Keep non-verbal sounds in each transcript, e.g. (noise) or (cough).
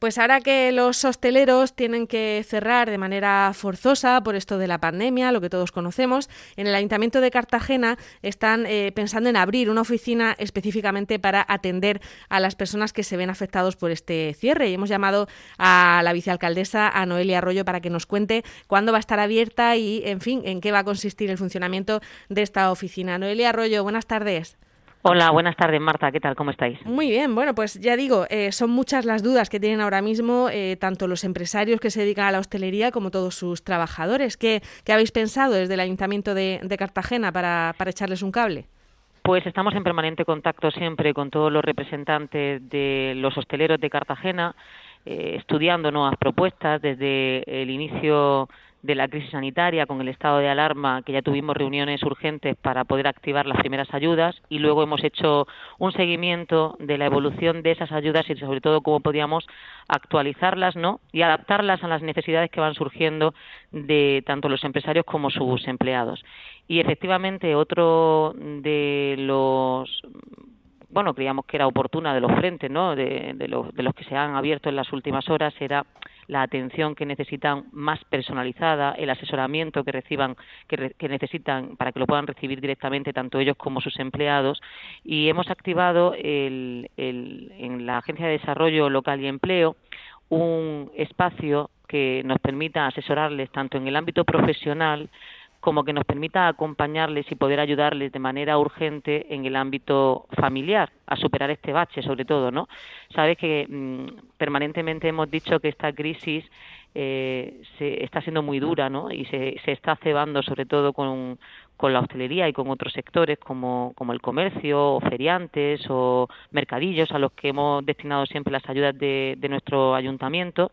Pues ahora que los hosteleros tienen que cerrar de manera forzosa por esto de la pandemia, lo que todos conocemos, en el Ayuntamiento de Cartagena están eh, pensando en abrir una oficina específicamente para atender a las personas que se ven afectados por este cierre. Y hemos llamado a la vicealcaldesa, a Noelia Arroyo, para que nos cuente cuándo va a estar abierta y, en fin, en qué va a consistir el funcionamiento de esta oficina. Noelia Arroyo, buenas tardes. Hola, buenas tardes, Marta. ¿Qué tal? ¿Cómo estáis? Muy bien. Bueno, pues ya digo, eh, son muchas las dudas que tienen ahora mismo eh, tanto los empresarios que se dedican a la hostelería como todos sus trabajadores. ¿Qué, habéis pensado desde el Ayuntamiento de, Cartagena para, echarles un cable? Pues estamos en permanente contacto siempre con todos los representantes de los hosteleros de Cartagena, eh, estudiando nuevas propuestas desde el inicio de la crisis sanitaria con el estado de alarma, que ya tuvimos reuniones urgentes para poder activar las primeras ayudas y luego hemos hecho un seguimiento de la evolución de esas ayudas y sobre todo cómo podíamos actualizarlas ¿no? y adaptarlas a las necesidades que van surgiendo de tanto los empresarios como sus empleados. Y efectivamente otro de los bueno, creíamos que era oportuna de los frentes, ¿no? De, los, de los que se han abierto en las últimas horas era la atención que necesitan más personalizada, el asesoramiento que reciban, que, necesitan para que lo puedan recibir directamente tanto ellos como sus empleados. Y hemos activado el, en la Agencia de Desarrollo Local y Empleo un espacio que nos permita asesorarles tanto en el ámbito profesional como que nos permita acompañarles y poder ayudarles de manera urgente en el ámbito familiar a superar este bache, sobre todo, ¿no? Sabes que mm, permanentemente hemos dicho que esta crisis eh, se está siendo muy dura, ¿no? Y se, se está cebando sobre todo con, con la hostelería y con otros sectores como, como el comercio o feriantes o mercadillos a los que hemos destinado siempre las ayudas de, de nuestro ayuntamiento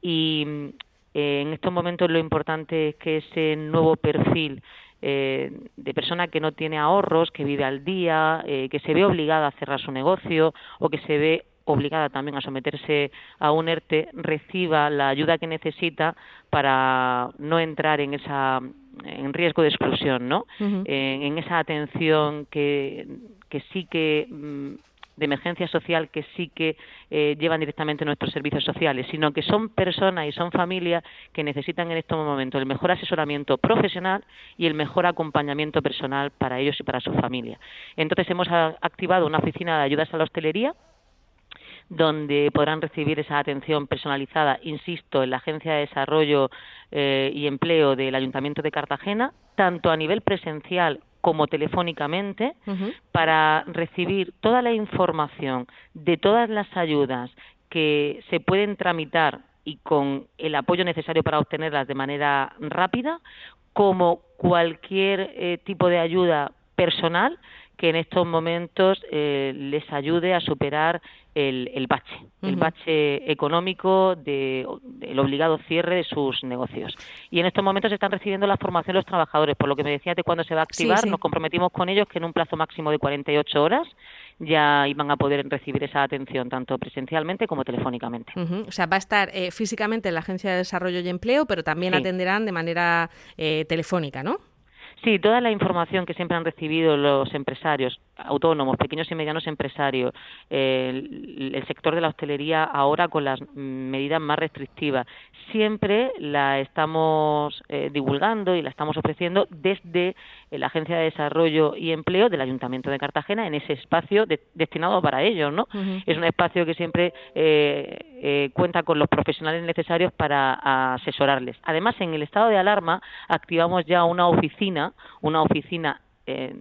y eh, en estos momentos lo importante es que ese nuevo perfil eh, de persona que no tiene ahorros, que vive al día, eh, que se ve obligada a cerrar su negocio o que se ve obligada también a someterse a un ERTE, reciba la ayuda que necesita para no entrar en esa en riesgo de exclusión, ¿no? en esa atención que, que sí que mm, de emergencia social que sí que eh, llevan directamente nuestros servicios sociales, sino que son personas y son familias que necesitan en estos momentos el mejor asesoramiento profesional y el mejor acompañamiento personal para ellos y para su familia. Entonces hemos activado una oficina de ayudas a la hostelería donde podrán recibir esa atención personalizada, insisto, en la Agencia de Desarrollo eh, y Empleo del Ayuntamiento de Cartagena, tanto a nivel presencial como telefónicamente para recibir toda la información de todas las ayudas que se pueden tramitar y con el apoyo necesario para obtenerlas de manera rápida, como cualquier eh, tipo de ayuda personal que en estos momentos eh, les ayude a superar el, el bache, el bache económico del obligado cierre de sus negocios. Y en estos momentos están recibiendo la formación los trabajadores, por lo que me decías de cuándo se va a activar, nos comprometimos con ellos que en un plazo máximo de 48 horas ya iban a poder recibir esa atención tanto presencialmente como telefónicamente. O sea, va a estar eh, físicamente en la Agencia de Desarrollo y Empleo, pero también atenderán de manera eh, telefónica, ¿no? Sí, toda la información que siempre han recibido los empresarios, autónomos, pequeños y medianos empresarios, el, sector de la hostelería ahora con las medidas más restrictivas, siempre la estamos eh, divulgando y la estamos ofreciendo desde la Agencia de Desarrollo y Empleo del Ayuntamiento de Cartagena en ese espacio destinado para ellos, ¿no? Es un espacio que siempre eh, eh, cuenta con los profesionales necesarios para asesorarles. Además, en el estado de alarma activamos ya una oficina, una oficina eh,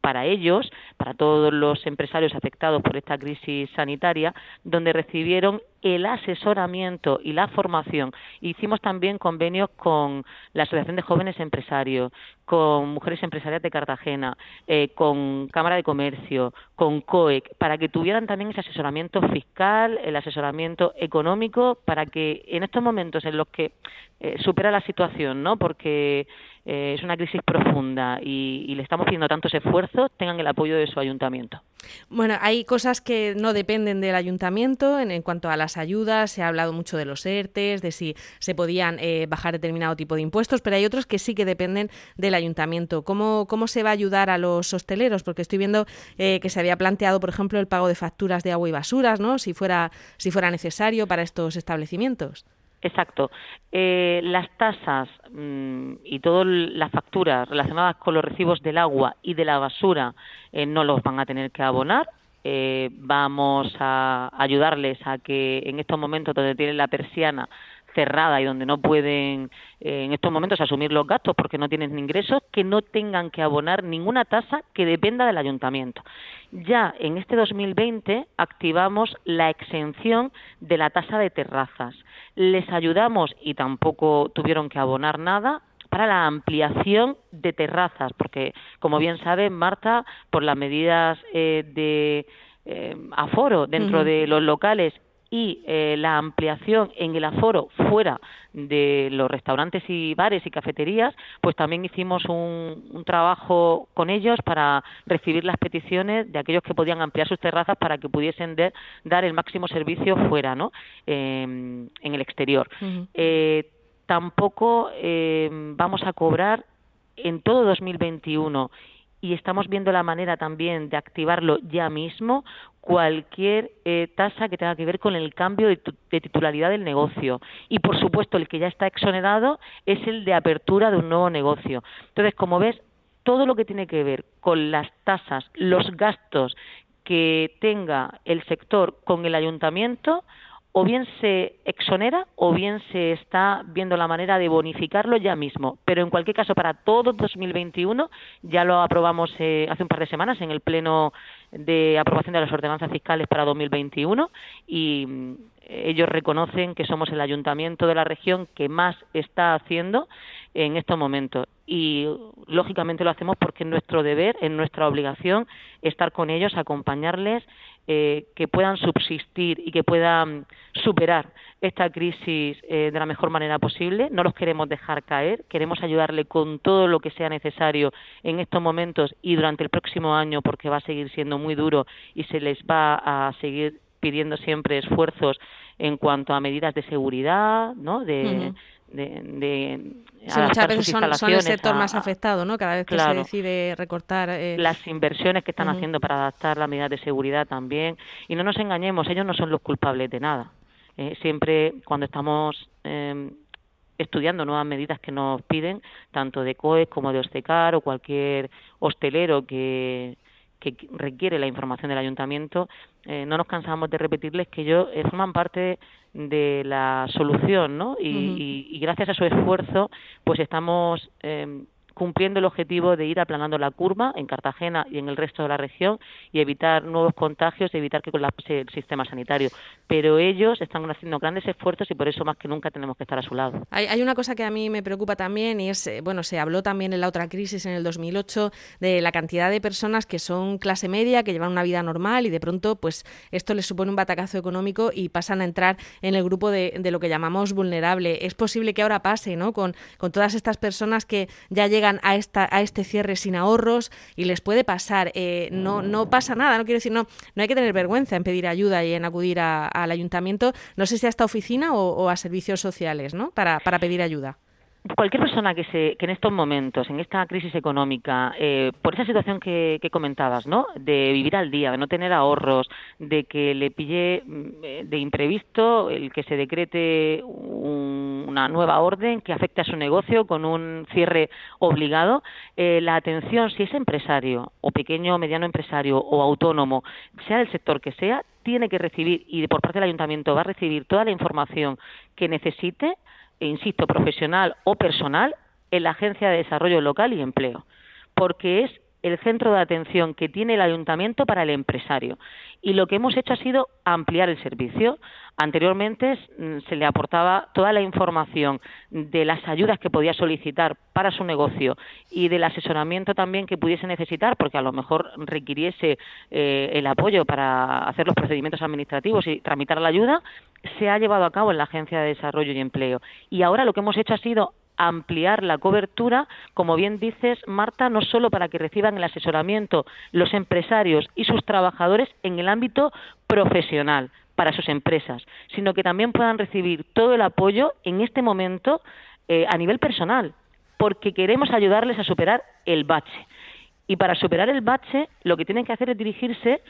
para ellos, para todos los empresarios afectados por esta crisis sanitaria, donde recibieron el asesoramiento y la formación. Hicimos también convenios con la Asociación de Jóvenes Empresarios, con Mujeres Empresarias de Cartagena, eh, con Cámara de Comercio, con COEC, para que tuvieran también ese asesoramiento fiscal, el asesoramiento económico, para que en estos momentos en los que eh, supera la situación, ¿no? Porque eh, es una crisis profunda y, le estamos pidiendo tantos esfuerzos, tengan el apoyo de su ayuntamiento. Bueno, hay cosas que no dependen del ayuntamiento en, cuanto a las ayudas, se ha hablado mucho de los ERTES, de si se podían eh, bajar determinado tipo de impuestos, pero hay otros que sí que dependen del ayuntamiento. ¿Cómo, cómo se va a ayudar a los hosteleros? Porque estoy viendo eh, que se había planteado, por ejemplo, el pago de facturas de agua y basuras, ¿no? Si fuera, si fuera necesario para estos establecimientos. Exacto. Eh, las tasas mm, y todas las facturas relacionadas con los recibos del agua y de la basura eh, no los van a tener que abonar. Vamos a ayudarles a que en estos momentos donde tienen la persiana cerrada y donde no pueden en estos momentos asumir los gastos porque no tienen ingresos, que no tengan que abonar ninguna tasa que dependa del ayuntamiento. Ya en este 2020 activamos la exención de la tasa de terrazas. Les ayudamos y tampoco tuvieron que abonar nada para la ampliación de terrazas, porque como bien sabe Marta, por las medidas eh, de eh, aforo dentro de los locales y eh, la ampliación en el aforo fuera de los restaurantes y bares y cafeterías, pues también hicimos un, trabajo con ellos para recibir las peticiones de aquellos que podían ampliar sus terrazas para que pudiesen dar el máximo servicio fuera, ¿no? en el exterior. Eh, tampoco eh, vamos a cobrar en todo 2021 y estamos viendo la manera también de activarlo ya mismo cualquier eh, tasa que tenga que ver con el cambio de, titularidad del negocio. Y, por supuesto, el que ya está exonerado es el de apertura de un nuevo negocio. Entonces, como ves, todo lo que tiene que ver con las tasas, los gastos que tenga el sector con el ayuntamiento, o bien se exonera o bien se está viendo la manera de bonificarlo ya mismo. Pero en cualquier caso, para todo 2021, ya lo aprobamos eh, hace un par de semanas en el Pleno de aprobación de las ordenanzas fiscales para 2021 y mm, ellos reconocen que somos el ayuntamiento de la región que más está haciendo en estos momentos y lógicamente lo hacemos porque es nuestro deber, es nuestra obligación estar con ellos, acompañarles eh, que puedan subsistir y que puedan superar esta crisis eh, de la mejor manera posible. No los queremos dejar caer, queremos ayudarle con todo lo que sea necesario en estos momentos y durante el próximo año porque va a seguir siendo muy duro y se les va a seguir pidiendo siempre esfuerzos en cuanto a medidas de seguridad, ¿no? De, de, muchas veces son, el sector más afectado, ¿no? Cada vez que se decide recortar. Eh, Las inversiones que están haciendo para adaptar las medidas de seguridad también. Y no nos engañemos, ellos no son los culpables de nada. Eh, siempre cuando estamos em, estudiando nuevas medidas que nos piden, tanto de COE como de Ostecar o cualquier hostelero que, que requiere la información del ayuntamiento, eh, no nos cansamos de repetirles que ellos eh, forman parte de la solución, ¿no? Y, y, gracias a su esfuerzo, pues estamos eh, cumpliendo el objetivo de ir aplanando la curva en Cartagena y en el resto de la región y evitar nuevos contagios y evitar que colapse el sistema sanitario. Pero ellos están haciendo grandes esfuerzos y por eso más que nunca tenemos que estar a su lado. Hay, una cosa que a mí me preocupa también y es, eh, bueno, se habló también en la otra crisis en el 2008 de la cantidad de personas que son clase media, que llevan una vida normal y de pronto pues esto les supone un batacazo económico y pasan a entrar en el grupo de, de lo que llamamos vulnerable. Es posible que ahora pase, ¿no? Con, con todas estas personas que ya llegan a, esta, a este cierre sin ahorros y les puede pasar. Eh, no, no pasa nada, no quiero decir, no, no hay que tener vergüenza en pedir ayuda y en acudir al ayuntamiento, no sé si a esta oficina o, a servicios sociales, ¿no? Para, para pedir ayuda cualquier persona que, se, que en estos momentos, en esta crisis económica, eh, por esa situación que, que, comentabas, ¿no? De vivir al día, de no tener ahorros, de que le pille mm, eh, de imprevisto el que se decrete una nueva orden que afecte a su negocio con un cierre obligado, eh, la atención, si es empresario o pequeño o mediano empresario o autónomo, sea del sector que sea, tiene que recibir y por parte del ayuntamiento va a recibir toda la información que necesite e insisto, profesional o personal en la Agencia de Desarrollo Local y Empleo, porque es el centro de atención que tiene el ayuntamiento para el empresario. Y lo que hemos hecho ha sido ampliar el servicio. Anteriormente mm, se le aportaba toda la información de las ayudas que podía solicitar para su negocio y del asesoramiento también que pudiese necesitar, porque a lo mejor requiriese eh, el apoyo para hacer los procedimientos administrativos y tramitar la ayuda, se ha llevado a cabo en la Agencia de Desarrollo y Empleo. Y ahora lo que hemos hecho ha sido ampliar la cobertura, como bien dices, Marta, no solo para que reciban el asesoramiento los empresarios y sus trabajadores en el ámbito profesional, para sus empresas, sino que también puedan recibir todo el apoyo en este momento eh, a nivel personal, porque queremos ayudarles a superar el bache. Y para superar el bache, lo que tienen que hacer es dirigirse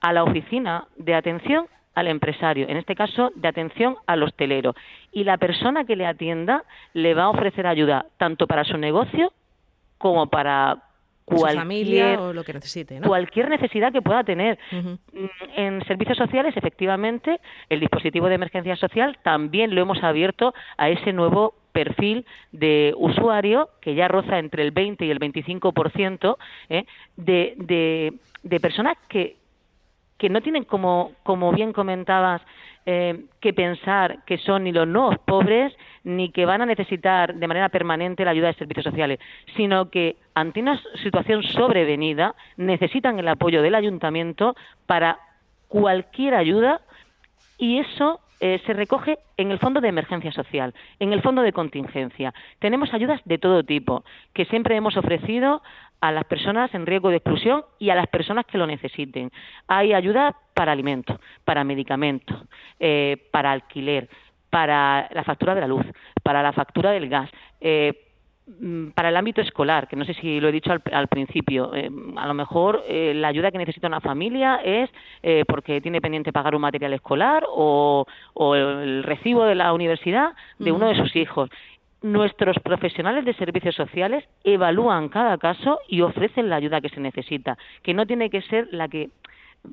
a la oficina de atención al empresario, en este caso de atención al hostelero. Y la persona que le atienda le va a ofrecer ayuda tanto para su negocio como para cualquier, familia o lo que necesite, cualquier necesidad que pueda tener. Mm, en servicios sociales, efectivamente, el dispositivo de emergencia social también lo hemos abierto a ese nuevo perfil de usuario que ya roza entre el 20 y el 25% ¿eh? de, de, de personas que, que no tienen, como, como bien comentabas, eh, que pensar que son ni los nuevos pobres ni que van a necesitar de manera permanente la ayuda de servicios sociales, sino que ante una situación sobrevenida necesitan el apoyo del ayuntamiento para cualquier ayuda y eso eh, se recoge en el fondo de emergencia social, en el fondo de contingencia. Tenemos ayudas de todo tipo que siempre hemos ofrecido a las personas en riesgo de exclusión y a las personas que lo necesiten. Hay ayuda para alimentos, para medicamentos, eh, para alquiler, para la factura de la luz, para la factura del gas. Eh, para el ámbito escolar, que no sé si lo he dicho al, principio, eh, a lo mejor eh, la ayuda que necesita una familia es eh, porque tiene pendiente pagar un material escolar o, el recibo de la universidad de uno de sus hijos. Nuestros profesionales de servicios sociales evalúan cada caso y ofrecen la ayuda que se necesita, que no tiene que ser la que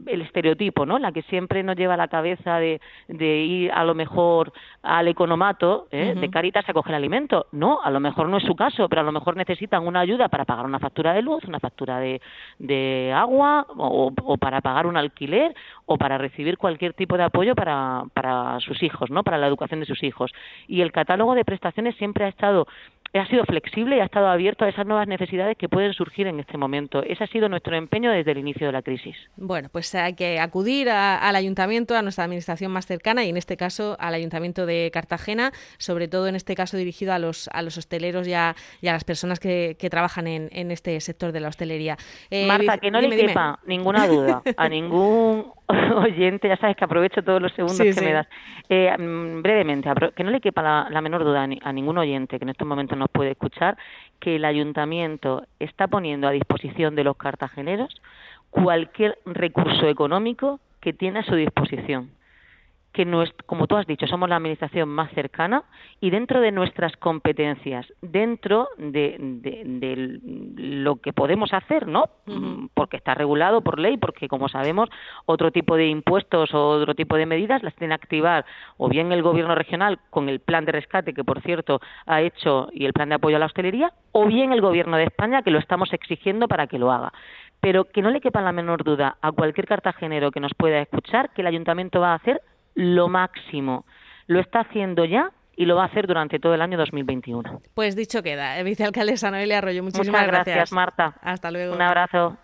el estereotipo, ¿no? La que siempre nos lleva a la cabeza de, de ir a lo mejor al economato, ¿eh? de Caritas a coger alimento. No, a lo mejor no es su caso, pero a lo mejor necesitan una ayuda para pagar una factura de luz, una factura de, de agua o, o, para pagar un alquiler o para recibir cualquier tipo de apoyo para, para sus hijos, ¿no? Para la educación de sus hijos. Y el catálogo de prestaciones siempre ha estado ha sido flexible y ha estado abierto a esas nuevas necesidades que pueden surgir en este momento. Ese ha sido nuestro empeño desde el inicio de la crisis. Bueno, pues hay que acudir al ayuntamiento, a nuestra administración más cercana y en este caso al ayuntamiento de Cartagena, sobre todo en este caso dirigido a los, a los hosteleros y a, las personas que, trabajan en, este sector de la hostelería. Eh, Marta, que no le quepa ninguna duda a (laughs) ningún (laughs) oyente, ya sabes que aprovecho todos los segundos que me das. Eh, mm, brevemente, que no le quepa la, menor duda a, ningún oyente que en estos momentos nos puede escuchar, que el ayuntamiento está poniendo a disposición de los cartageneros cualquier recurso económico que tiene a su disposición que, como tú has dicho, somos la administración más cercana y dentro de nuestras competencias, dentro de, lo que podemos hacer, ¿no? Porque está regulado por ley, porque como sabemos, otro tipo de impuestos o otro tipo de medidas las tiene que activar o bien el gobierno regional con el plan de rescate que, por cierto, ha hecho y el plan de apoyo a la hostelería, o bien el gobierno de España que lo estamos exigiendo para que lo haga pero que no le quepa la menor duda a cualquier cartagenero que nos pueda escuchar que el ayuntamiento va a hacer lo máximo. Lo está haciendo ya y lo va a hacer durante todo el año 2021. Pues dicho queda. Vicealcaldesa Noelia Arroyo, muchísimas Muchas gracias, Marta. Hasta luego. Un abrazo.